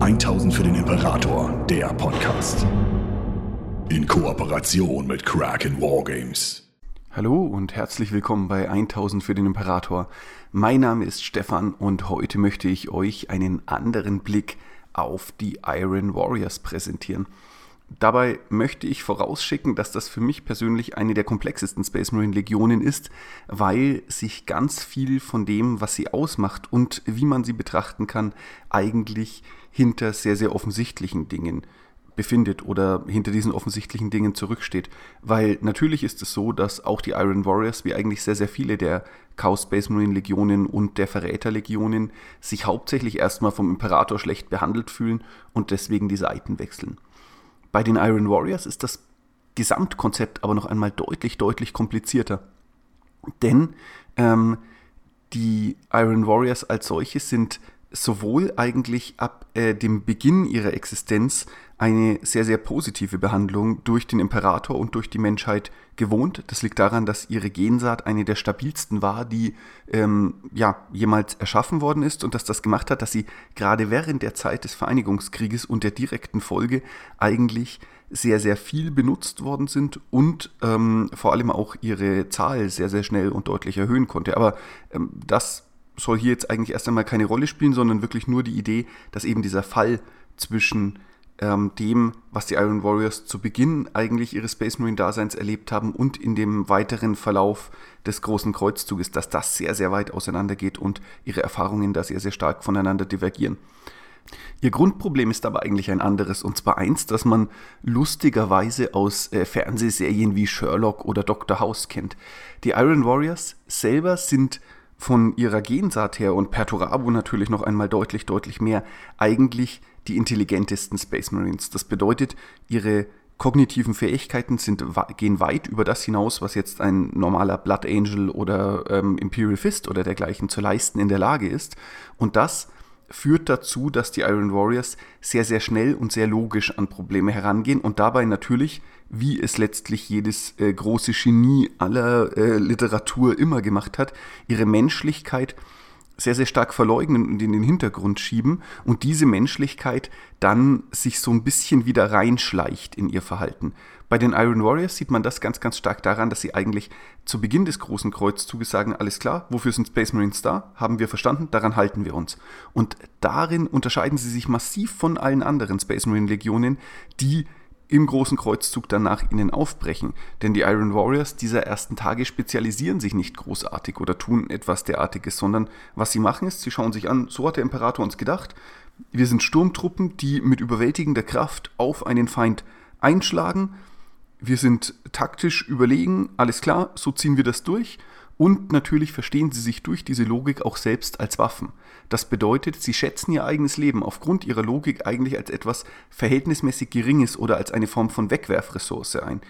1000 für den Imperator, der Podcast. In Kooperation mit Kraken Wargames. Hallo und herzlich willkommen bei 1000 für den Imperator. Mein Name ist Stefan und heute möchte ich euch einen anderen Blick auf die Iron Warriors präsentieren. Dabei möchte ich vorausschicken, dass das für mich persönlich eine der komplexesten Space Marine Legionen ist, weil sich ganz viel von dem, was sie ausmacht und wie man sie betrachten kann, eigentlich hinter sehr, sehr offensichtlichen Dingen befindet oder hinter diesen offensichtlichen Dingen zurücksteht. Weil natürlich ist es so, dass auch die Iron Warriors, wie eigentlich sehr, sehr viele der Chaos Space Marine Legionen und der Verräter Legionen, sich hauptsächlich erstmal vom Imperator schlecht behandelt fühlen und deswegen die Seiten wechseln. Bei den Iron Warriors ist das Gesamtkonzept aber noch einmal deutlich, deutlich komplizierter. Denn ähm, die Iron Warriors als solche sind sowohl eigentlich ab äh, dem Beginn ihrer Existenz eine sehr, sehr positive Behandlung durch den Imperator und durch die Menschheit gewohnt. Das liegt daran, dass ihre Gensaat eine der stabilsten war, die ähm, ja, jemals erschaffen worden ist und dass das gemacht hat, dass sie gerade während der Zeit des Vereinigungskrieges und der direkten Folge eigentlich sehr, sehr viel benutzt worden sind und ähm, vor allem auch ihre Zahl sehr, sehr schnell und deutlich erhöhen konnte. Aber ähm, das soll hier jetzt eigentlich erst einmal keine Rolle spielen, sondern wirklich nur die Idee, dass eben dieser Fall zwischen ähm, dem, was die Iron Warriors zu Beginn eigentlich ihres Space Marine Daseins erlebt haben und in dem weiteren Verlauf des großen Kreuzzuges, dass das sehr, sehr weit auseinandergeht und ihre Erfahrungen da sehr, sehr stark voneinander divergieren. Ihr Grundproblem ist aber eigentlich ein anderes, und zwar eins, das man lustigerweise aus äh, Fernsehserien wie Sherlock oder Dr. House kennt. Die Iron Warriors selber sind von ihrer Gensaat her und Perturabo natürlich noch einmal deutlich, deutlich mehr, eigentlich die intelligentesten Space Marines. Das bedeutet, ihre kognitiven Fähigkeiten sind, gehen weit über das hinaus, was jetzt ein normaler Blood Angel oder ähm, Imperial Fist oder dergleichen zu leisten in der Lage ist. Und das führt dazu, dass die Iron Warriors sehr, sehr schnell und sehr logisch an Probleme herangehen und dabei natürlich, wie es letztlich jedes äh, große Genie aller äh, Literatur immer gemacht hat, ihre Menschlichkeit sehr, sehr stark verleugnen und in den Hintergrund schieben und diese Menschlichkeit dann sich so ein bisschen wieder reinschleicht in ihr Verhalten. Bei den Iron Warriors sieht man das ganz, ganz stark daran, dass sie eigentlich zu Beginn des großen Kreuzzuges sagen, alles klar, wofür sind Space Marines da? Haben wir verstanden, daran halten wir uns. Und darin unterscheiden sie sich massiv von allen anderen Space Marine Legionen, die im großen Kreuzzug danach ihnen aufbrechen. Denn die Iron Warriors dieser ersten Tage spezialisieren sich nicht großartig oder tun etwas derartiges, sondern was sie machen ist, sie schauen sich an, so hat der Imperator uns gedacht, wir sind Sturmtruppen, die mit überwältigender Kraft auf einen Feind einschlagen, wir sind taktisch überlegen, alles klar, so ziehen wir das durch und natürlich verstehen sie sich durch diese Logik auch selbst als Waffen. Das bedeutet, sie schätzen ihr eigenes Leben aufgrund ihrer Logik eigentlich als etwas verhältnismäßig Geringes oder als eine Form von Wegwerfressource ein.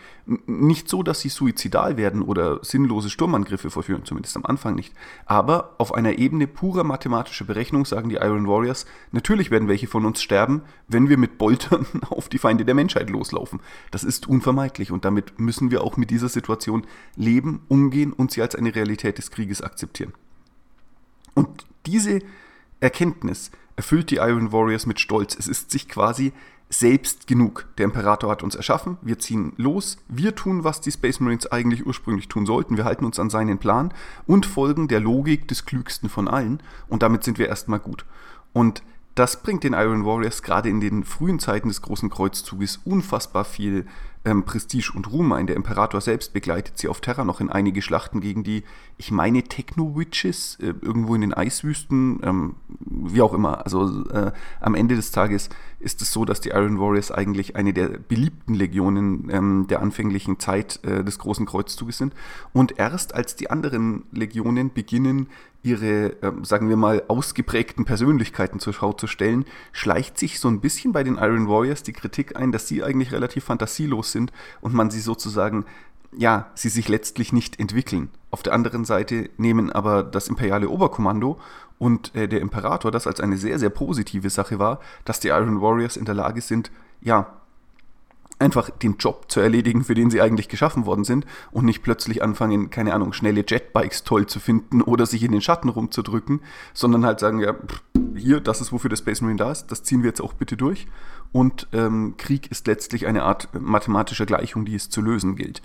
Nicht so, dass sie suizidal werden oder sinnlose Sturmangriffe vorführen, zumindest am Anfang nicht. Aber auf einer Ebene purer mathematischer Berechnung sagen die Iron Warriors, natürlich werden welche von uns sterben, wenn wir mit Boltern auf die Feinde der Menschheit loslaufen. Das ist unvermeidlich und damit müssen wir auch mit dieser Situation leben, umgehen und sie als eine Realität des Krieges akzeptieren. Und diese Erkenntnis erfüllt die Iron Warriors mit Stolz. Es ist sich quasi selbst genug. Der Imperator hat uns erschaffen, wir ziehen los, wir tun, was die Space Marines eigentlich ursprünglich tun sollten, wir halten uns an seinen Plan und folgen der Logik des klügsten von allen und damit sind wir erstmal gut. Und das bringt den Iron Warriors gerade in den frühen Zeiten des Großen Kreuzzuges unfassbar viel ähm, Prestige und Ruhm ein. Der Imperator selbst begleitet sie auf Terra noch in einige Schlachten gegen die, ich meine, Techno-Witches, äh, irgendwo in den Eiswüsten, ähm, wie auch immer. Also äh, am Ende des Tages ist es so, dass die Iron Warriors eigentlich eine der beliebten Legionen ähm, der anfänglichen Zeit äh, des Großen Kreuzzuges sind. Und erst als die anderen Legionen beginnen, ihre, äh, sagen wir mal, ausgeprägten Persönlichkeiten zur Schau zu stellen, schleicht sich so ein bisschen bei den Iron Warriors die Kritik ein, dass sie eigentlich relativ fantasielos sind und man sie sozusagen, ja, sie sich letztlich nicht entwickeln. Auf der anderen Seite nehmen aber das imperiale Oberkommando und äh, der Imperator das als eine sehr, sehr positive Sache war, dass die Iron Warriors in der Lage sind, ja, einfach den Job zu erledigen, für den sie eigentlich geschaffen worden sind und nicht plötzlich anfangen, keine Ahnung, schnelle Jetbikes toll zu finden oder sich in den Schatten rumzudrücken, sondern halt sagen, ja, pff, hier, das ist wofür der Space Marine da ist, das ziehen wir jetzt auch bitte durch. Und ähm, Krieg ist letztlich eine Art mathematischer Gleichung, die es zu lösen gilt.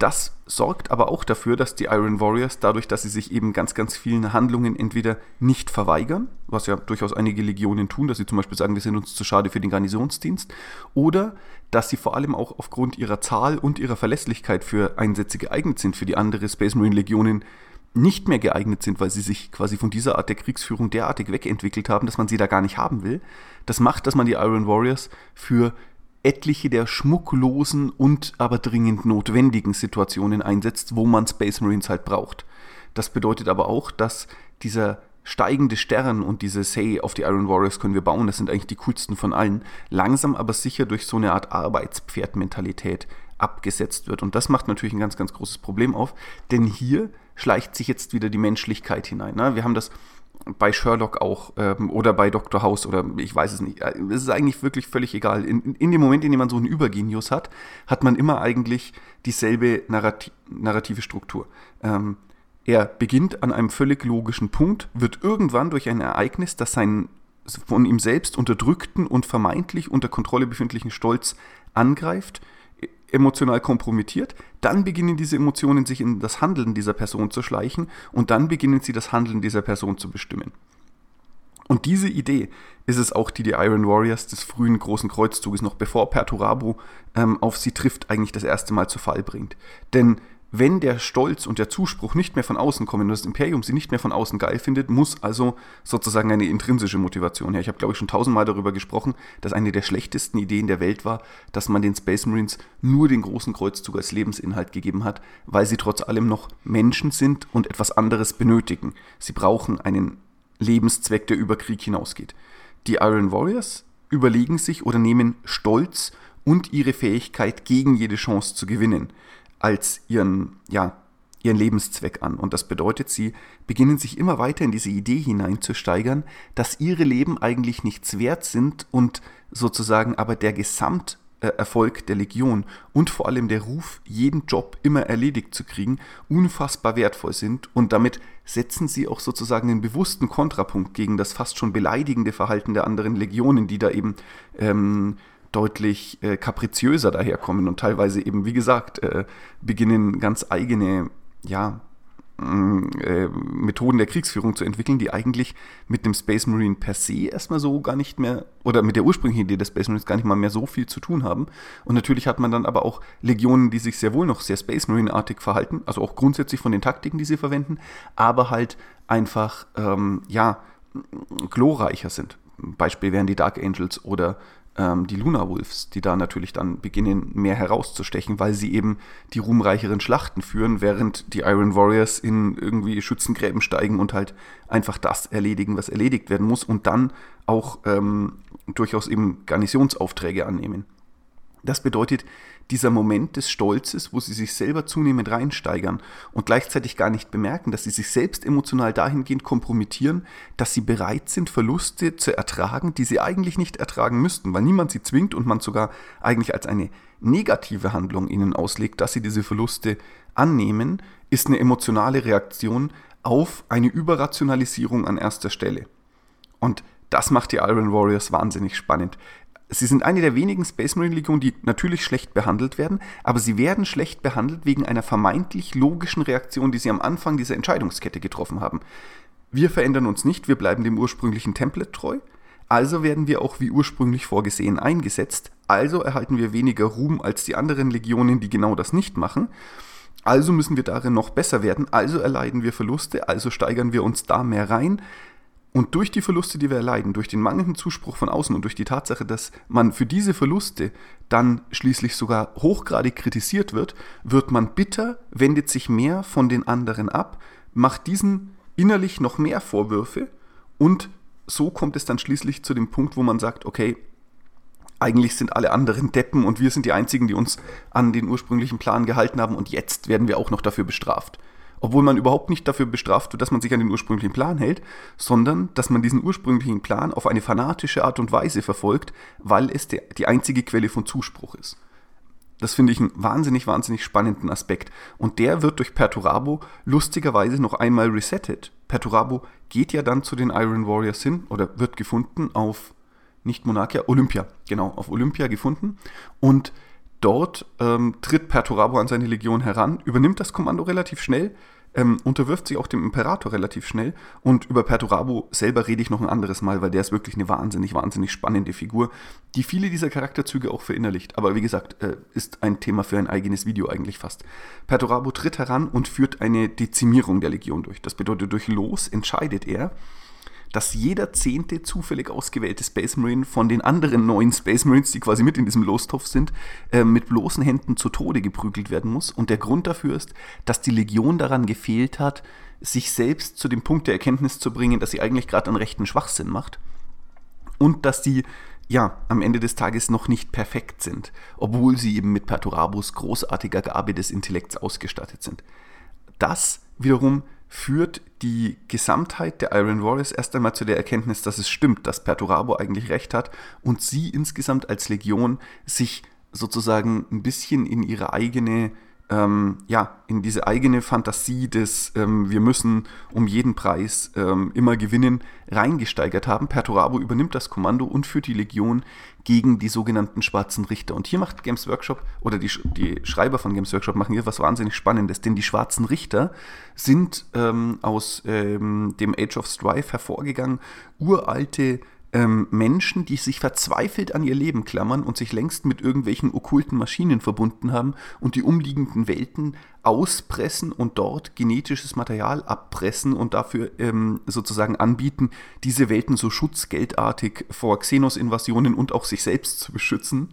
Das sorgt aber auch dafür, dass die Iron Warriors, dadurch, dass sie sich eben ganz, ganz vielen Handlungen entweder nicht verweigern, was ja durchaus einige Legionen tun, dass sie zum Beispiel sagen, wir sind uns zu schade für den Garnisonsdienst, oder dass sie vor allem auch aufgrund ihrer Zahl und ihrer Verlässlichkeit für Einsätze geeignet sind, für die andere Space Marine Legionen nicht mehr geeignet sind, weil sie sich quasi von dieser Art der Kriegsführung derartig wegentwickelt haben, dass man sie da gar nicht haben will. Das macht, dass man die Iron Warriors für etliche der schmucklosen und aber dringend notwendigen Situationen einsetzt, wo man Space Marines halt braucht. Das bedeutet aber auch, dass dieser steigende Stern und diese Say auf die Iron Warriors können wir bauen, das sind eigentlich die coolsten von allen, langsam aber sicher durch so eine Art Arbeitspferdmentalität abgesetzt wird. Und das macht natürlich ein ganz, ganz großes Problem auf, denn hier schleicht sich jetzt wieder die Menschlichkeit hinein. Ne? Wir haben das bei Sherlock auch ähm, oder bei Dr. House oder ich weiß es nicht. Äh, es ist eigentlich wirklich völlig egal. In, in dem Moment, in dem man so einen Übergenius hat, hat man immer eigentlich dieselbe Narrati narrative Struktur. Ähm, er beginnt an einem völlig logischen Punkt, wird irgendwann durch ein Ereignis, das seinen von ihm selbst unterdrückten und vermeintlich unter Kontrolle befindlichen Stolz angreift, emotional kompromittiert, dann beginnen diese Emotionen sich in das Handeln dieser Person zu schleichen und dann beginnen sie das Handeln dieser Person zu bestimmen. Und diese Idee ist es auch, die die Iron Warriors des frühen großen Kreuzzuges, noch bevor Perturabo ähm, auf sie trifft, eigentlich das erste Mal zu Fall bringt. Denn wenn der Stolz und der Zuspruch nicht mehr von außen kommen und das Imperium sie nicht mehr von außen geil findet, muss also sozusagen eine intrinsische Motivation her. Ich habe, glaube ich, schon tausendmal darüber gesprochen, dass eine der schlechtesten Ideen der Welt war, dass man den Space Marines nur den großen Kreuzzug als Lebensinhalt gegeben hat, weil sie trotz allem noch Menschen sind und etwas anderes benötigen. Sie brauchen einen Lebenszweck, der über Krieg hinausgeht. Die Iron Warriors überlegen sich oder nehmen Stolz und ihre Fähigkeit gegen jede Chance zu gewinnen als ihren, ja, ihren Lebenszweck an. Und das bedeutet, sie beginnen sich immer weiter in diese Idee hineinzusteigern, dass ihre Leben eigentlich nichts wert sind und sozusagen aber der Gesamterfolg der Legion und vor allem der Ruf, jeden Job immer erledigt zu kriegen, unfassbar wertvoll sind und damit setzen sie auch sozusagen den bewussten Kontrapunkt gegen das fast schon beleidigende Verhalten der anderen Legionen, die da eben ähm, deutlich äh, kapriziöser daherkommen und teilweise eben, wie gesagt, äh, beginnen ganz eigene, ja, mm, äh, Methoden der Kriegsführung zu entwickeln, die eigentlich mit dem Space Marine per se erstmal so gar nicht mehr, oder mit der ursprünglichen Idee des Space Marines gar nicht mal mehr so viel zu tun haben. Und natürlich hat man dann aber auch Legionen, die sich sehr wohl noch sehr Space Marine-artig verhalten, also auch grundsätzlich von den Taktiken, die sie verwenden, aber halt einfach, ähm, ja, glorreicher sind. Beispiel wären die Dark Angels oder ähm, die Luna Wolves, die da natürlich dann beginnen, mehr herauszustechen, weil sie eben die ruhmreicheren Schlachten führen, während die Iron Warriors in irgendwie Schützengräben steigen und halt einfach das erledigen, was erledigt werden muss und dann auch ähm, durchaus eben Garnisonsaufträge annehmen. Das bedeutet, dieser Moment des Stolzes, wo sie sich selber zunehmend reinsteigern und gleichzeitig gar nicht bemerken, dass sie sich selbst emotional dahingehend kompromittieren, dass sie bereit sind, Verluste zu ertragen, die sie eigentlich nicht ertragen müssten, weil niemand sie zwingt und man sogar eigentlich als eine negative Handlung ihnen auslegt, dass sie diese Verluste annehmen, ist eine emotionale Reaktion auf eine Überrationalisierung an erster Stelle. Und das macht die Iron Warriors wahnsinnig spannend. Sie sind eine der wenigen Space Marine Legionen, die natürlich schlecht behandelt werden, aber sie werden schlecht behandelt wegen einer vermeintlich logischen Reaktion, die sie am Anfang dieser Entscheidungskette getroffen haben. Wir verändern uns nicht, wir bleiben dem ursprünglichen Template treu, also werden wir auch wie ursprünglich vorgesehen eingesetzt, also erhalten wir weniger Ruhm als die anderen Legionen, die genau das nicht machen. Also müssen wir darin noch besser werden, also erleiden wir Verluste, also steigern wir uns da mehr rein, und durch die Verluste, die wir erleiden, durch den mangelnden Zuspruch von außen und durch die Tatsache, dass man für diese Verluste dann schließlich sogar hochgradig kritisiert wird, wird man bitter, wendet sich mehr von den anderen ab, macht diesen innerlich noch mehr Vorwürfe und so kommt es dann schließlich zu dem Punkt, wo man sagt, okay, eigentlich sind alle anderen Deppen und wir sind die Einzigen, die uns an den ursprünglichen Plan gehalten haben und jetzt werden wir auch noch dafür bestraft obwohl man überhaupt nicht dafür bestraft wird, dass man sich an den ursprünglichen Plan hält, sondern dass man diesen ursprünglichen Plan auf eine fanatische Art und Weise verfolgt, weil es die einzige Quelle von Zuspruch ist. Das finde ich einen wahnsinnig, wahnsinnig spannenden Aspekt. Und der wird durch Perturabo lustigerweise noch einmal resettet Perturabo geht ja dann zu den Iron Warriors hin oder wird gefunden auf, nicht Monarchia, Olympia, genau, auf Olympia gefunden. Und dort ähm, tritt Perturabo an seine Legion heran, übernimmt das Kommando relativ schnell, ähm, unterwirft sich auch dem Imperator relativ schnell. Und über Perturabo selber rede ich noch ein anderes Mal, weil der ist wirklich eine wahnsinnig, wahnsinnig spannende Figur, die viele dieser Charakterzüge auch verinnerlicht. Aber wie gesagt, äh, ist ein Thema für ein eigenes Video eigentlich fast. Perturabo tritt heran und führt eine Dezimierung der Legion durch. Das bedeutet, durch Los entscheidet er, dass jeder zehnte zufällig ausgewählte Space Marine von den anderen neun Space Marines, die quasi mit in diesem Lostopf sind, äh, mit bloßen Händen zu Tode geprügelt werden muss. Und der Grund dafür ist, dass die Legion daran gefehlt hat, sich selbst zu dem Punkt der Erkenntnis zu bringen, dass sie eigentlich gerade einen rechten Schwachsinn macht. Und dass die ja, am Ende des Tages noch nicht perfekt sind, obwohl sie eben mit Perturabus großartiger Gabe des Intellekts ausgestattet sind. Das wiederum führt die Gesamtheit der Iron Warriors erst einmal zu der Erkenntnis, dass es stimmt, dass Perturabo eigentlich recht hat und sie insgesamt als Legion sich sozusagen ein bisschen in ihre eigene ähm, ja, in diese eigene Fantasie des ähm, wir müssen um jeden Preis ähm, immer gewinnen reingesteigert haben. Perturabo übernimmt das Kommando und führt die Legion gegen die sogenannten schwarzen Richter. Und hier macht Games Workshop oder die, die Schreiber von Games Workshop machen hier was wahnsinnig Spannendes, denn die schwarzen Richter sind ähm, aus ähm, dem Age of Strife hervorgegangen, uralte ähm, Menschen, die sich verzweifelt an ihr Leben klammern und sich längst mit irgendwelchen okkulten Maschinen verbunden haben und die umliegenden Welten auspressen und dort genetisches Material abpressen und dafür ähm, sozusagen anbieten, diese Welten so schutzgeldartig vor Xenos-Invasionen und auch sich selbst zu beschützen.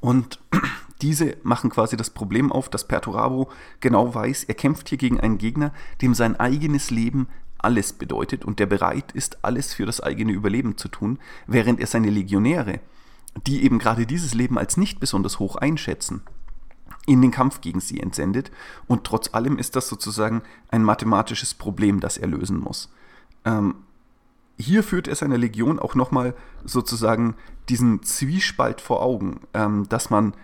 Und diese machen quasi das Problem auf, dass Perturabo genau weiß, er kämpft hier gegen einen Gegner, dem sein eigenes Leben alles bedeutet und der bereit ist, alles für das eigene Überleben zu tun, während er seine Legionäre, die eben gerade dieses Leben als nicht besonders hoch einschätzen, in den Kampf gegen sie entsendet. Und trotz allem ist das sozusagen ein mathematisches Problem, das er lösen muss. Ähm, hier führt er seiner Legion auch nochmal sozusagen diesen Zwiespalt vor Augen, ähm, dass man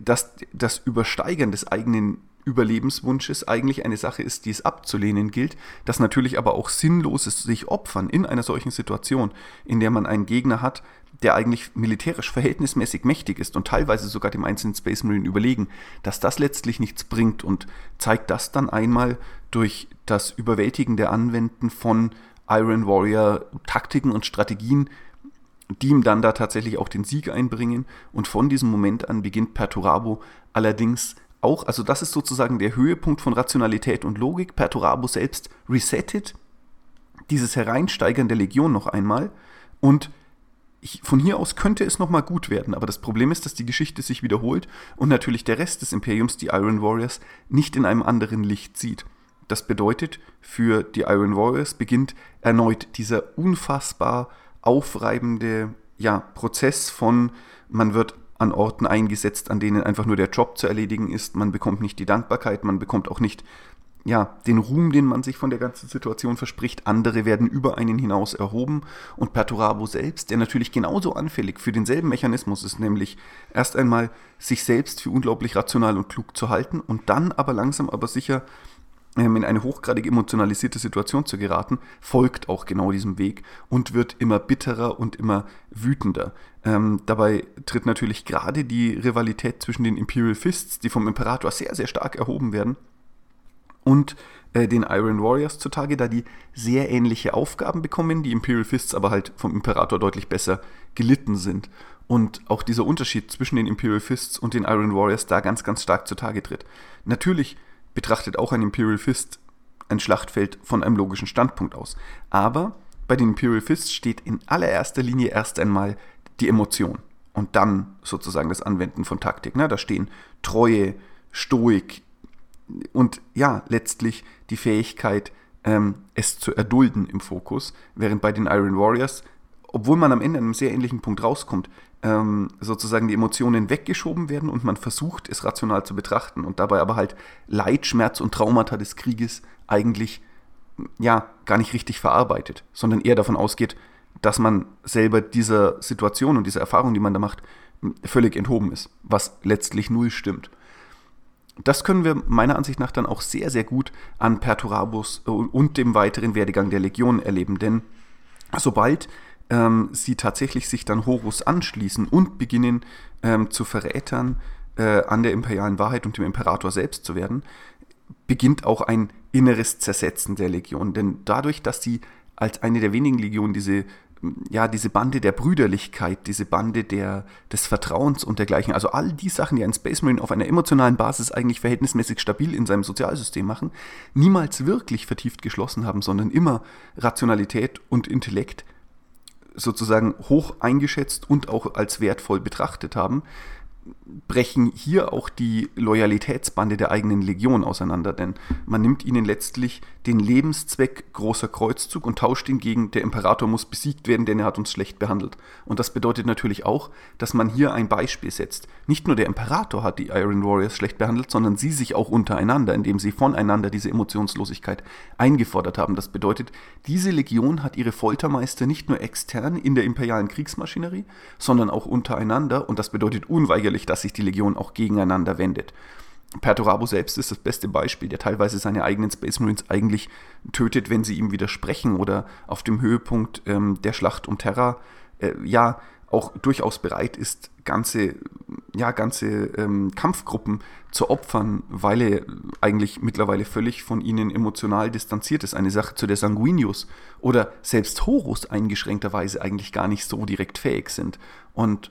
dass das Übersteigern des eigenen Überlebenswunsches eigentlich eine Sache ist, die es abzulehnen gilt, dass natürlich aber auch sinnlos ist, sich opfern in einer solchen Situation, in der man einen Gegner hat, der eigentlich militärisch verhältnismäßig mächtig ist und teilweise sogar dem einzelnen Space Marine überlegen, dass das letztlich nichts bringt und zeigt das dann einmal durch das überwältigende Anwenden von Iron Warrior Taktiken und Strategien, die ihm dann da tatsächlich auch den Sieg einbringen. Und von diesem Moment an beginnt Perturabo allerdings auch, also das ist sozusagen der Höhepunkt von Rationalität und Logik. Perturabo selbst resettet dieses Hereinsteigern der Legion noch einmal und ich, von hier aus könnte es nochmal gut werden, aber das Problem ist, dass die Geschichte sich wiederholt und natürlich der Rest des Imperiums, die Iron Warriors, nicht in einem anderen Licht sieht. Das bedeutet, für die Iron Warriors beginnt erneut dieser unfassbar aufreibende ja, Prozess von, man wird an Orten eingesetzt, an denen einfach nur der Job zu erledigen ist. Man bekommt nicht die Dankbarkeit, man bekommt auch nicht ja, den Ruhm, den man sich von der ganzen Situation verspricht. Andere werden über einen hinaus erhoben. Und Perturabo selbst, der natürlich genauso anfällig für denselben Mechanismus ist, nämlich erst einmal sich selbst für unglaublich rational und klug zu halten und dann aber langsam aber sicher ähm, in eine hochgradig emotionalisierte Situation zu geraten, folgt auch genau diesem Weg und wird immer bitterer und immer wütender. Ähm, dabei tritt natürlich gerade die Rivalität zwischen den Imperial Fists, die vom Imperator sehr, sehr stark erhoben werden, und äh, den Iron Warriors zutage, da die sehr ähnliche Aufgaben bekommen, die Imperial Fists aber halt vom Imperator deutlich besser gelitten sind. Und auch dieser Unterschied zwischen den Imperial Fists und den Iron Warriors da ganz, ganz stark zutage tritt. Natürlich betrachtet auch ein Imperial Fist ein Schlachtfeld von einem logischen Standpunkt aus. Aber bei den Imperial Fists steht in allererster Linie erst einmal die Emotion und dann sozusagen das Anwenden von Taktik. Ne? Da stehen Treue, Stoik und ja, letztlich die Fähigkeit, ähm, es zu erdulden im Fokus, während bei den Iron Warriors, obwohl man am Ende an einem sehr ähnlichen Punkt rauskommt, ähm, sozusagen die Emotionen weggeschoben werden und man versucht, es rational zu betrachten und dabei aber halt Leid, Schmerz und Traumata des Krieges eigentlich ja gar nicht richtig verarbeitet, sondern eher davon ausgeht, dass man selber dieser Situation und dieser Erfahrung, die man da macht, völlig enthoben ist, was letztlich null stimmt. das können wir meiner Ansicht nach dann auch sehr, sehr gut an Perturabus und dem weiteren Werdegang der Legion erleben. Denn sobald ähm, sie tatsächlich sich dann Horus anschließen und beginnen ähm, zu Verrätern äh, an der imperialen Wahrheit und dem Imperator selbst zu werden, beginnt auch ein inneres Zersetzen der Legion. Denn dadurch, dass sie als eine der wenigen Legionen diese ja, diese Bande der Brüderlichkeit, diese Bande der, des Vertrauens und dergleichen, also all die Sachen, die ein Space Marine auf einer emotionalen Basis eigentlich verhältnismäßig stabil in seinem Sozialsystem machen, niemals wirklich vertieft geschlossen haben, sondern immer Rationalität und Intellekt sozusagen hoch eingeschätzt und auch als wertvoll betrachtet haben, brechen hier auch die Loyalitätsbande der eigenen Legion auseinander, denn man nimmt ihnen letztlich den Lebenszweck großer Kreuzzug und tauscht ihn gegen, der Imperator muss besiegt werden, denn er hat uns schlecht behandelt. Und das bedeutet natürlich auch, dass man hier ein Beispiel setzt. Nicht nur der Imperator hat die Iron Warriors schlecht behandelt, sondern sie sich auch untereinander, indem sie voneinander diese Emotionslosigkeit eingefordert haben. Das bedeutet, diese Legion hat ihre Foltermeister nicht nur extern in der imperialen Kriegsmaschinerie, sondern auch untereinander und das bedeutet unweigerlich natürlich, dass sich die Legion auch gegeneinander wendet. Perturabo selbst ist das beste Beispiel, der teilweise seine eigenen Space Marines eigentlich tötet, wenn sie ihm widersprechen oder auf dem Höhepunkt ähm, der Schlacht um Terra äh, ja auch durchaus bereit ist, ganze, ja, ganze ähm, Kampfgruppen zu opfern, weil er eigentlich mittlerweile völlig von ihnen emotional distanziert ist. Eine Sache, zu der Sanguinius oder selbst Horus eingeschränkterweise eigentlich gar nicht so direkt fähig sind. Und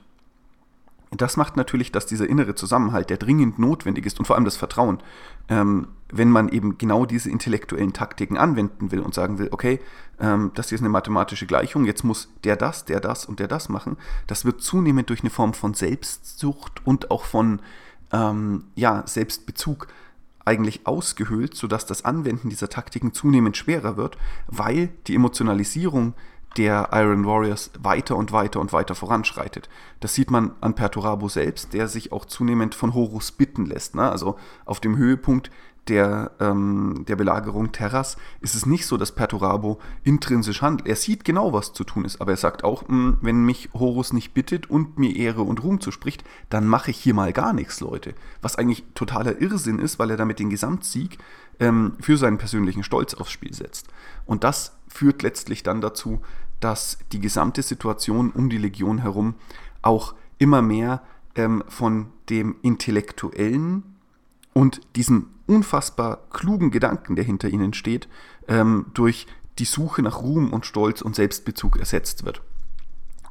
das macht natürlich, dass dieser innere Zusammenhalt, der dringend notwendig ist und vor allem das Vertrauen, ähm, wenn man eben genau diese intellektuellen Taktiken anwenden will und sagen will, okay, ähm, das hier ist eine mathematische Gleichung, jetzt muss der das, der das und der das machen, das wird zunehmend durch eine Form von Selbstsucht und auch von ähm, ja, Selbstbezug eigentlich ausgehöhlt, sodass das Anwenden dieser Taktiken zunehmend schwerer wird, weil die Emotionalisierung der Iron Warriors weiter und weiter und weiter voranschreitet. Das sieht man an Perturabo selbst, der sich auch zunehmend von Horus bitten lässt. Ne? Also auf dem Höhepunkt der, ähm, der Belagerung Terras ist es nicht so, dass Perturabo intrinsisch handelt. Er sieht genau, was zu tun ist, aber er sagt auch, mh, hm, wenn mich Horus nicht bittet und mir Ehre und Ruhm zuspricht, dann mache ich hier mal gar nichts, Leute. Was eigentlich totaler Irrsinn ist, weil er damit den Gesamtsieg ähm, für seinen persönlichen Stolz aufs Spiel setzt. Und das führt letztlich dann dazu, dass die gesamte Situation um die Legion herum auch immer mehr ähm, von dem intellektuellen und diesem unfassbar klugen Gedanken, der hinter ihnen steht, ähm, durch die Suche nach Ruhm und Stolz und Selbstbezug ersetzt wird.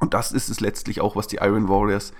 Und das ist es letztlich auch, was die Iron Warriors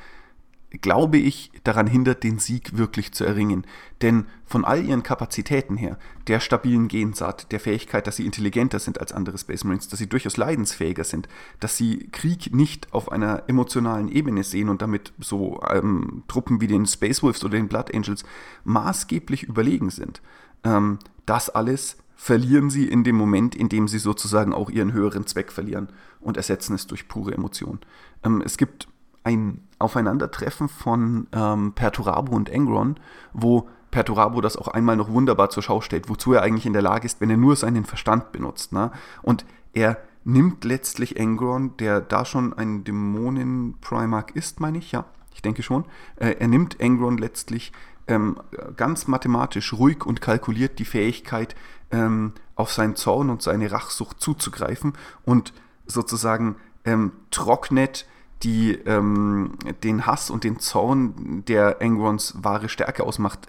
glaube ich, daran hindert, den Sieg wirklich zu erringen. Denn von all ihren Kapazitäten her, der stabilen Gensaat, der Fähigkeit, dass sie intelligenter sind als andere Space Marines, dass sie durchaus leidensfähiger sind, dass sie Krieg nicht auf einer emotionalen Ebene sehen und damit so ähm, Truppen wie den Space Wolves oder den Blood Angels maßgeblich überlegen sind. Ähm, das alles verlieren sie in dem Moment, in dem sie sozusagen auch ihren höheren Zweck verlieren und ersetzen es durch pure Emotion. Ähm, es gibt ein Aufeinandertreffen von ähm, Perturabo und Engron, wo Perturabo das auch einmal noch wunderbar zur Schau stellt, wozu er eigentlich in der Lage ist, wenn er nur seinen Verstand benutzt. Ne? Und er nimmt letztlich Engron, der da schon ein Dämonen-Primarch ist, meine ich, ja, ich denke schon, äh, er nimmt Engron letztlich ähm, ganz mathematisch ruhig und kalkuliert die Fähigkeit, ähm, auf seinen Zorn und seine Rachsucht zuzugreifen und sozusagen ähm, trocknet die ähm, den Hass und den Zorn, der Engrons wahre Stärke ausmacht,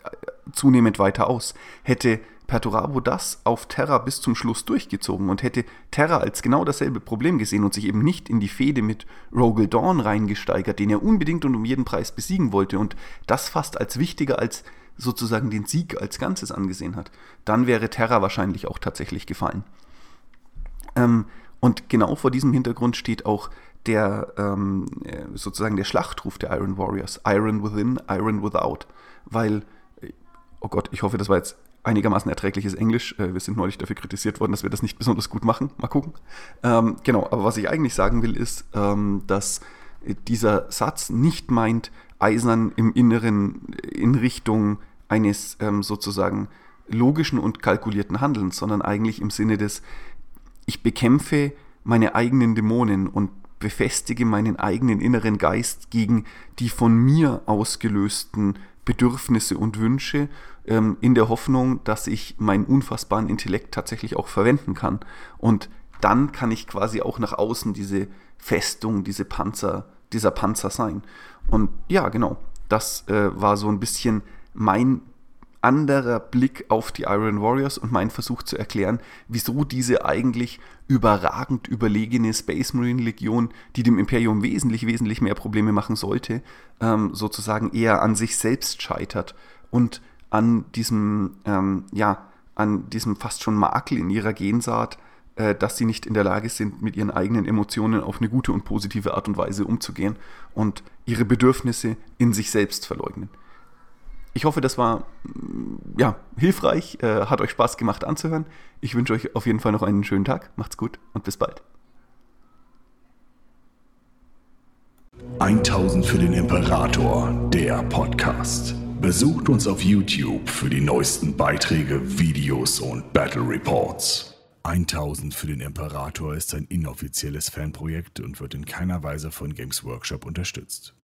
zunehmend weiter aus. Hätte Perturabo das auf Terra bis zum Schluss durchgezogen und hätte Terra als genau dasselbe Problem gesehen und sich eben nicht in die Fehde mit Rogel Dawn reingesteigert, den er unbedingt und um jeden Preis besiegen wollte und das fast als wichtiger als sozusagen den Sieg als Ganzes angesehen hat, dann wäre Terra wahrscheinlich auch tatsächlich gefallen. Ähm, und genau vor diesem Hintergrund steht auch der ähm, äh, sozusagen der Schlachtruf der Iron Warriors. Iron within, Iron without. Weil, oh Gott, ich hoffe, das war jetzt einigermaßen erträgliches Englisch. Äh, wir sind neulich dafür kritisiert worden, dass wir das nicht besonders gut machen. Mal gucken. Ähm, genau, aber was ich eigentlich sagen will, ist, ähm, dass dieser Satz nicht meint, eisern im Inneren in Richtung eines ähm, sozusagen logischen und kalkulierten Handelns, sondern eigentlich im Sinne des, ich bekämpfe meine eigenen Dämonen und befestige meinen eigenen inneren Geist gegen die von mir ausgelösten Bedürfnisse und Wünsche ähm, in der Hoffnung, dass ich meinen unfassbaren Intellekt tatsächlich auch verwenden kann. Und dann kann ich quasi auch nach außen diese Festung, diese Panzer, dieser Panzer sein. Und ja, genau, das äh, war so ein bisschen mein anderer Blick auf die Iron Warriors und mein Versuch zu erklären, wieso diese eigentlich überragend überlegene Space Marine Legion, die dem Imperium wesentlich, wesentlich mehr Probleme machen sollte, ähm, sozusagen eher an sich selbst scheitert und an diesem, ähm, ja, an diesem fast schon Makel in ihrer Gensaat, äh, dass sie nicht in der Lage sind, mit ihren eigenen Emotionen auf eine gute und positive Art und Weise umzugehen und ihre Bedürfnisse in sich selbst verleugnen. Ich hoffe, das war ja, hilfreich, äh, hat euch Spaß gemacht anzuhören. Ich wünsche euch auf jeden Fall noch einen schönen Tag. Macht's gut und bis bald. 1000 für den Imperator, der Podcast. Besucht uns auf YouTube für die neuesten Beiträge, Videos und Battle Reports. 1000 für den Imperator ist ein inoffizielles Fanprojekt und wird in keiner Weise von Games Workshop unterstützt.